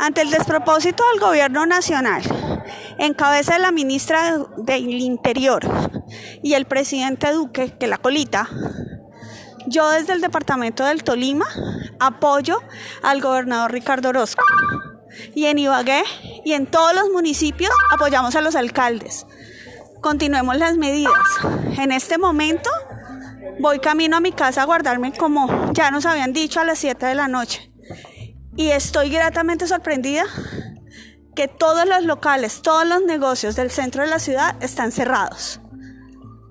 Ante el despropósito del gobierno nacional, en cabeza de la ministra del Interior y el presidente Duque, que la colita, yo desde el departamento del Tolima apoyo al gobernador Ricardo Orozco. Y en Ibagué y en todos los municipios apoyamos a los alcaldes. Continuemos las medidas. En este momento voy camino a mi casa a guardarme como ya nos habían dicho a las 7 de la noche. Y estoy gratamente sorprendida que todos los locales, todos los negocios del centro de la ciudad están cerrados,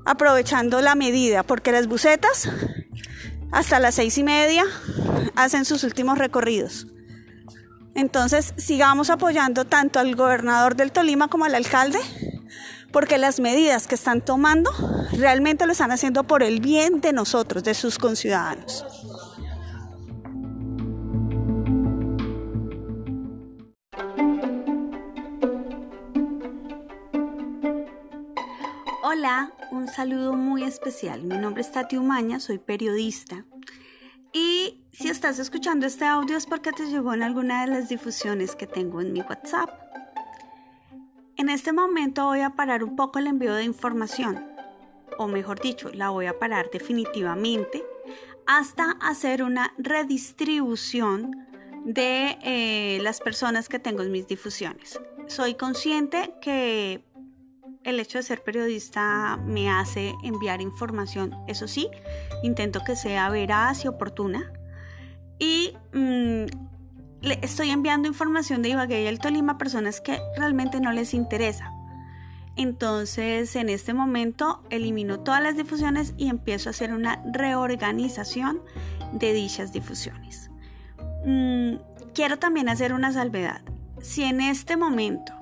aprovechando la medida, porque las bucetas hasta las seis y media hacen sus últimos recorridos. Entonces, sigamos apoyando tanto al gobernador del Tolima como al alcalde, porque las medidas que están tomando realmente lo están haciendo por el bien de nosotros, de sus conciudadanos. Hola, un saludo muy especial. Mi nombre es Tati Umaña, soy periodista. Y si estás escuchando este audio es porque te llegó en alguna de las difusiones que tengo en mi WhatsApp. En este momento voy a parar un poco el envío de información, o mejor dicho, la voy a parar definitivamente hasta hacer una redistribución de eh, las personas que tengo en mis difusiones. Soy consciente que el hecho de ser periodista me hace enviar información, eso sí, intento que sea veraz y oportuna. Y mm, le estoy enviando información de Ibagué y el Tolima a personas que realmente no les interesa. Entonces, en este momento elimino todas las difusiones y empiezo a hacer una reorganización de dichas difusiones. Mm, quiero también hacer una salvedad. Si en este momento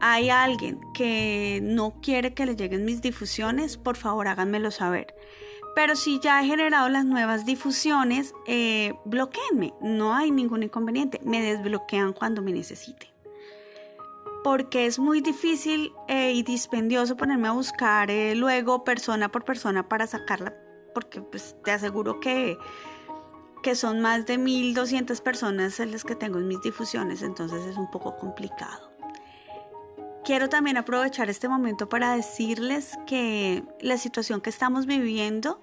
hay alguien que no quiere que le lleguen mis difusiones, por favor háganmelo saber. Pero si ya he generado las nuevas difusiones, eh, bloqueenme, no hay ningún inconveniente, me desbloquean cuando me necesiten. Porque es muy difícil eh, y dispendioso ponerme a buscar eh, luego persona por persona para sacarla, porque pues, te aseguro que, que son más de 1200 personas en las que tengo en mis difusiones, entonces es un poco complicado. Quiero también aprovechar este momento para decirles que la situación que estamos viviendo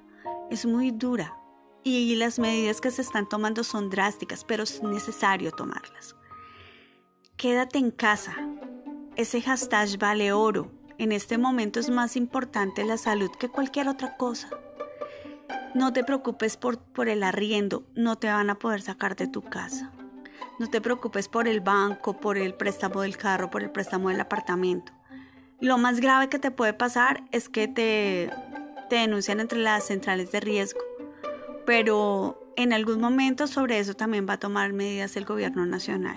es muy dura y las medidas que se están tomando son drásticas, pero es necesario tomarlas. Quédate en casa. Ese hashtag vale oro. En este momento es más importante la salud que cualquier otra cosa. No te preocupes por, por el arriendo, no te van a poder sacar de tu casa. No te preocupes por el banco, por el préstamo del carro, por el préstamo del apartamento. Lo más grave que te puede pasar es que te, te denuncian entre las centrales de riesgo. Pero en algún momento sobre eso también va a tomar medidas el gobierno nacional.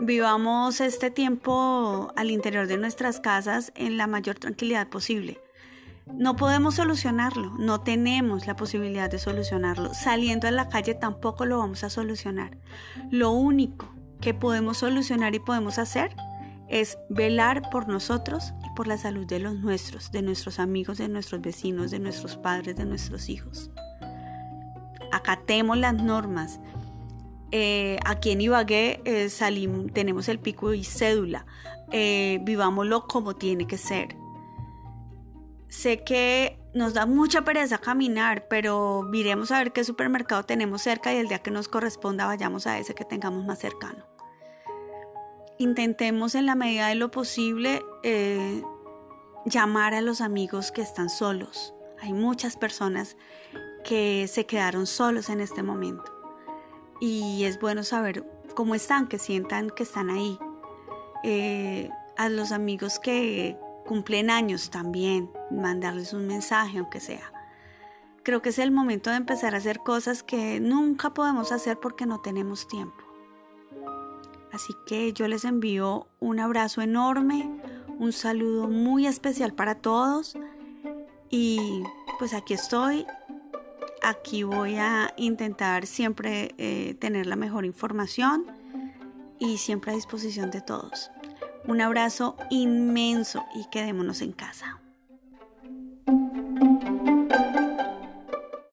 Vivamos este tiempo al interior de nuestras casas en la mayor tranquilidad posible. No podemos solucionarlo, no tenemos la posibilidad de solucionarlo. Saliendo a la calle tampoco lo vamos a solucionar. Lo único que podemos solucionar y podemos hacer es velar por nosotros y por la salud de los nuestros, de nuestros amigos, de nuestros vecinos, de nuestros padres, de nuestros hijos. Acatemos las normas. Eh, aquí en Ibagué eh, salimos, tenemos el pico y cédula. Eh, vivámoslo como tiene que ser Sé que nos da mucha pereza caminar, pero miremos a ver qué supermercado tenemos cerca y el día que nos corresponda vayamos a ese que tengamos más cercano. Intentemos en la medida de lo posible eh, llamar a los amigos que están solos. Hay muchas personas que se quedaron solos en este momento. Y es bueno saber cómo están, que sientan que están ahí. Eh, a los amigos que, cumplen años también, mandarles un mensaje aunque sea. Creo que es el momento de empezar a hacer cosas que nunca podemos hacer porque no tenemos tiempo. Así que yo les envío un abrazo enorme, un saludo muy especial para todos y pues aquí estoy. Aquí voy a intentar siempre eh, tener la mejor información y siempre a disposición de todos. Un abrazo inmenso y quedémonos en casa.